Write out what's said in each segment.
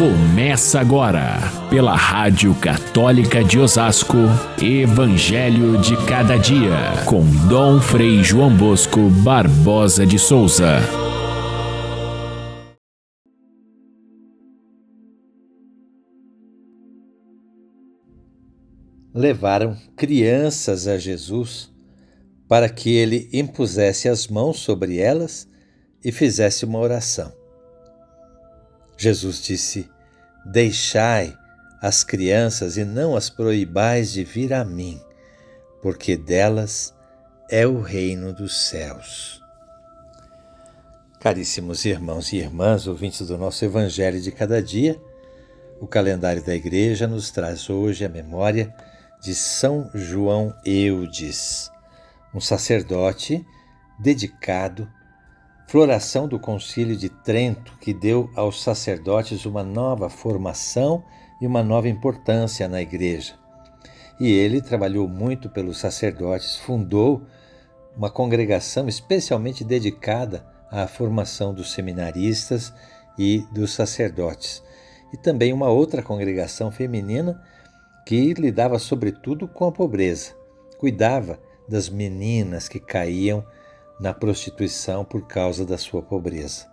Começa agora, pela Rádio Católica de Osasco, Evangelho de Cada Dia, com Dom Frei João Bosco Barbosa de Souza. Levaram crianças a Jesus para que ele impusesse as mãos sobre elas e fizesse uma oração. Jesus disse: Deixai as crianças e não as proibais de vir a mim, porque delas é o reino dos céus. Caríssimos irmãos e irmãs, ouvintes do nosso Evangelho de cada dia, o calendário da Igreja nos traz hoje a memória de São João Eudes, um sacerdote dedicado floração do Concílio de Trento, que deu aos sacerdotes uma nova formação e uma nova importância na Igreja. E ele trabalhou muito pelos sacerdotes, fundou uma congregação especialmente dedicada à formação dos seminaristas e dos sacerdotes, e também uma outra congregação feminina que lidava sobretudo com a pobreza, cuidava das meninas que caíam na prostituição por causa da sua pobreza.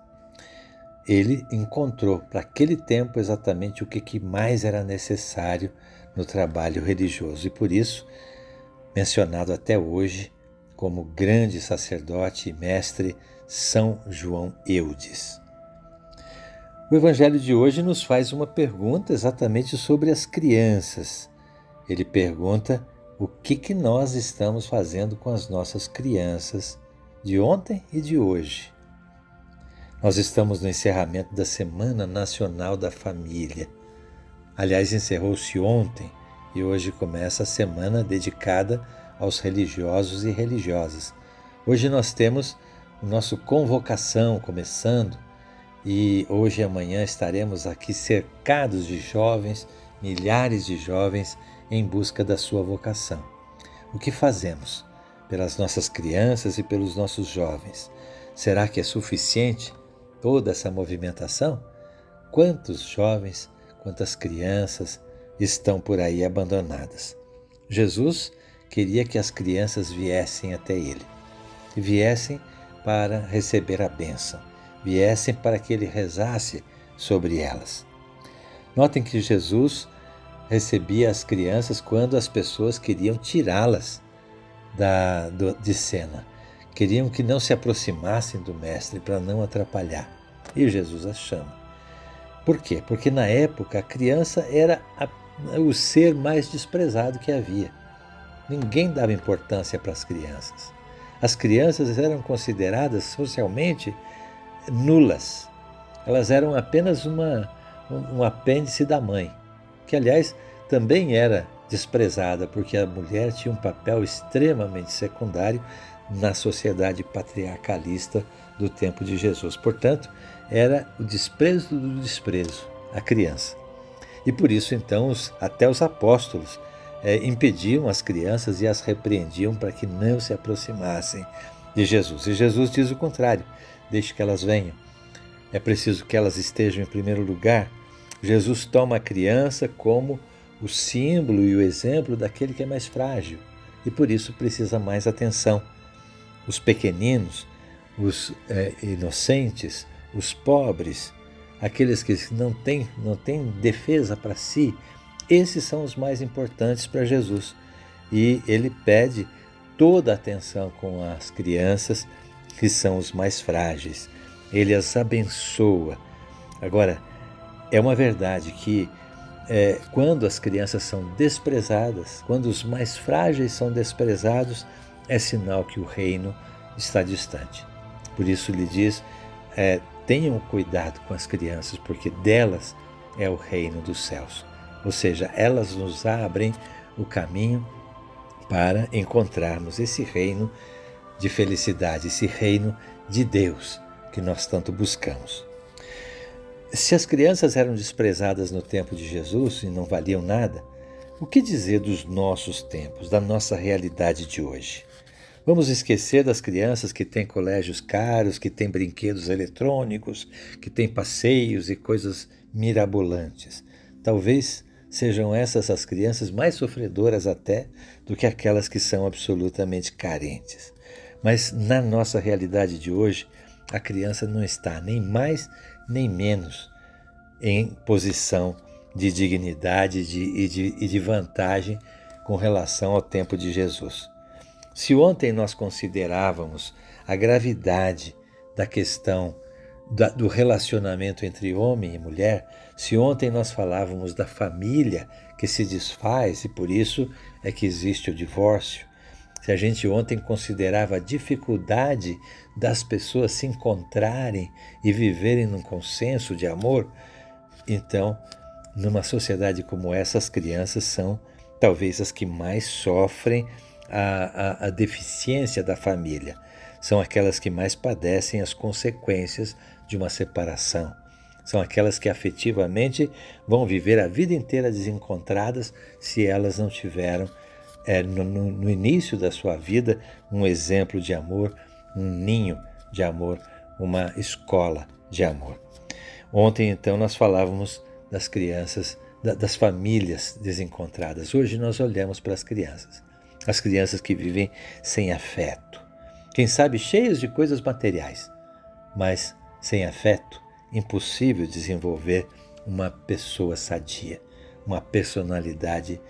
Ele encontrou para aquele tempo exatamente o que mais era necessário no trabalho religioso e por isso, mencionado até hoje como grande sacerdote e mestre São João Eudes. O Evangelho de hoje nos faz uma pergunta exatamente sobre as crianças. Ele pergunta o que, que nós estamos fazendo com as nossas crianças de ontem e de hoje. Nós estamos no encerramento da Semana Nacional da Família. Aliás, encerrou-se ontem e hoje começa a semana dedicada aos religiosos e religiosas. Hoje nós temos o nosso convocação começando e hoje e amanhã estaremos aqui cercados de jovens, milhares de jovens em busca da sua vocação. O que fazemos? Pelas nossas crianças e pelos nossos jovens. Será que é suficiente toda essa movimentação? Quantos jovens, quantas crianças estão por aí abandonadas? Jesus queria que as crianças viessem até Ele, viessem para receber a bênção, viessem para que Ele rezasse sobre elas. Notem que Jesus recebia as crianças quando as pessoas queriam tirá-las da, do, de cena. Queriam que não se aproximassem do Mestre para não atrapalhar. E Jesus as chama. Por quê? Porque na época a criança era a, o ser mais desprezado que havia. Ninguém dava importância para as crianças. As crianças eram consideradas socialmente nulas. Elas eram apenas uma, um, um apêndice da mãe, que aliás também era desprezada, porque a mulher tinha um papel extremamente secundário na sociedade patriarcalista do tempo de Jesus. Portanto, era o desprezo do desprezo, a criança. E por isso, então, os, até os apóstolos é, impediam as crianças e as repreendiam para que não se aproximassem de Jesus. E Jesus diz o contrário: deixe que elas venham. É preciso que elas estejam em primeiro lugar. Jesus toma a criança como o símbolo e o exemplo daquele que é mais frágil e por isso precisa mais atenção. Os pequeninos, os é, inocentes, os pobres, aqueles que não têm, não têm defesa para si, esses são os mais importantes para Jesus. E ele pede toda a atenção com as crianças, que são os mais frágeis. Ele as abençoa. Agora, é uma verdade que é, quando as crianças são desprezadas, quando os mais frágeis são desprezados, é sinal que o reino está distante. Por isso lhe diz: é, tenham cuidado com as crianças, porque delas é o reino dos céus. Ou seja, elas nos abrem o caminho para encontrarmos esse reino de felicidade, esse reino de Deus que nós tanto buscamos. Se as crianças eram desprezadas no tempo de Jesus e não valiam nada, o que dizer dos nossos tempos, da nossa realidade de hoje? Vamos esquecer das crianças que têm colégios caros, que têm brinquedos eletrônicos, que têm passeios e coisas mirabolantes. Talvez sejam essas as crianças mais sofredoras até do que aquelas que são absolutamente carentes. Mas na nossa realidade de hoje, a criança não está nem mais nem menos em posição de dignidade de, e, de, e de vantagem com relação ao tempo de Jesus. Se ontem nós considerávamos a gravidade da questão da, do relacionamento entre homem e mulher, se ontem nós falávamos da família que se desfaz e por isso é que existe o divórcio, se a gente ontem considerava a dificuldade das pessoas se encontrarem e viverem num consenso de amor, então, numa sociedade como essa, as crianças são talvez as que mais sofrem a, a, a deficiência da família. São aquelas que mais padecem as consequências de uma separação. São aquelas que afetivamente vão viver a vida inteira desencontradas se elas não tiveram é, no, no início da sua vida um exemplo de amor, um ninho de amor, uma escola de amor. Ontem, então, nós falávamos das crianças, das famílias desencontradas. Hoje nós olhamos para as crianças. As crianças que vivem sem afeto. Quem sabe cheias de coisas materiais, mas sem afeto, impossível desenvolver uma pessoa sadia, uma personalidade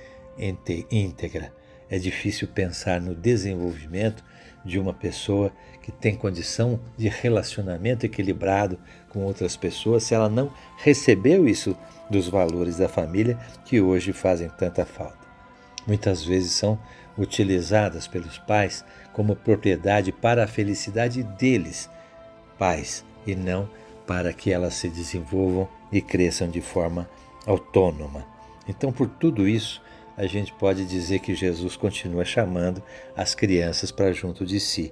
íntegra, é difícil pensar no desenvolvimento de uma pessoa que tem condição de relacionamento equilibrado com outras pessoas se ela não recebeu isso dos valores da família que hoje fazem tanta falta. Muitas vezes são utilizadas pelos pais como propriedade para a felicidade deles, pais, e não para que elas se desenvolvam e cresçam de forma autônoma. Então, por tudo isso, a gente pode dizer que Jesus continua chamando as crianças para junto de si.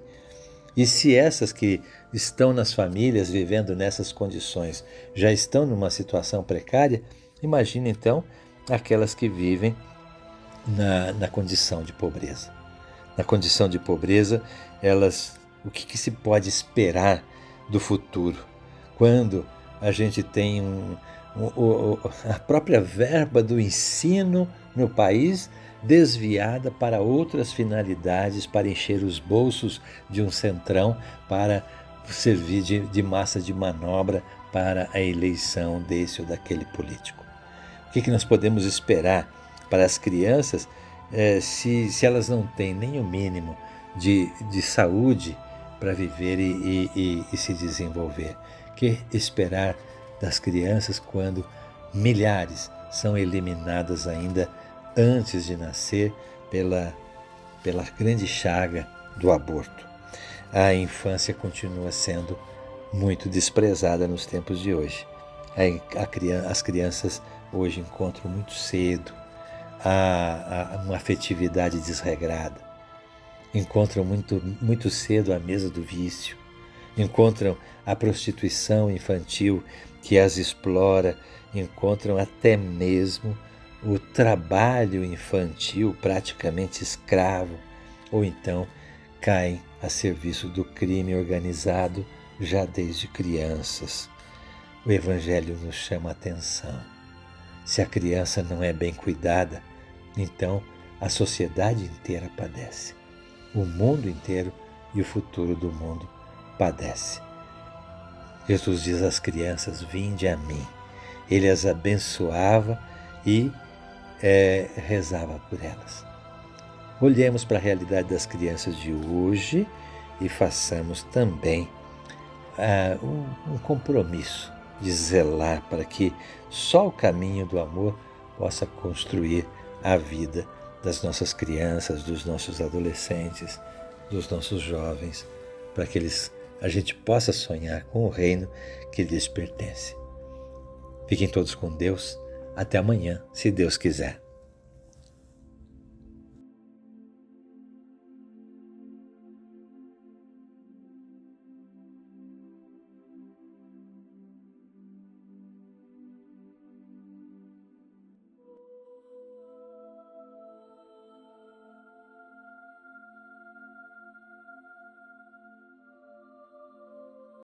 E se essas que estão nas famílias vivendo nessas condições já estão numa situação precária, imagine então aquelas que vivem na, na condição de pobreza. Na condição de pobreza, elas, o que, que se pode esperar do futuro? Quando a gente tem um, um, a própria verba do ensino no país desviada para outras finalidades, para encher os bolsos de um centrão, para servir de, de massa de manobra para a eleição desse ou daquele político. O que, que nós podemos esperar para as crianças é, se, se elas não têm nem o mínimo de, de saúde para viver e, e, e se desenvolver? Que esperar das crianças quando milhares são eliminadas ainda antes de nascer pela, pela grande chaga do aborto. A infância continua sendo muito desprezada nos tempos de hoje. A, a, as crianças hoje encontram muito cedo a, a, uma afetividade desregrada, encontram muito, muito cedo a mesa do vício, encontram a prostituição infantil que as explora, encontram até mesmo o trabalho infantil praticamente escravo, ou então caem a serviço do crime organizado já desde crianças. O Evangelho nos chama a atenção. Se a criança não é bem cuidada, então a sociedade inteira padece. O mundo inteiro e o futuro do mundo padece. Jesus diz às crianças: Vinde a mim. Ele as abençoava e é, rezava por elas. Olhemos para a realidade das crianças de hoje e façamos também uh, um, um compromisso de zelar para que só o caminho do amor possa construir a vida das nossas crianças, dos nossos adolescentes, dos nossos jovens, para que eles, a gente possa sonhar com o reino que lhes pertence. Fiquem todos com Deus. Até amanhã, se Deus quiser.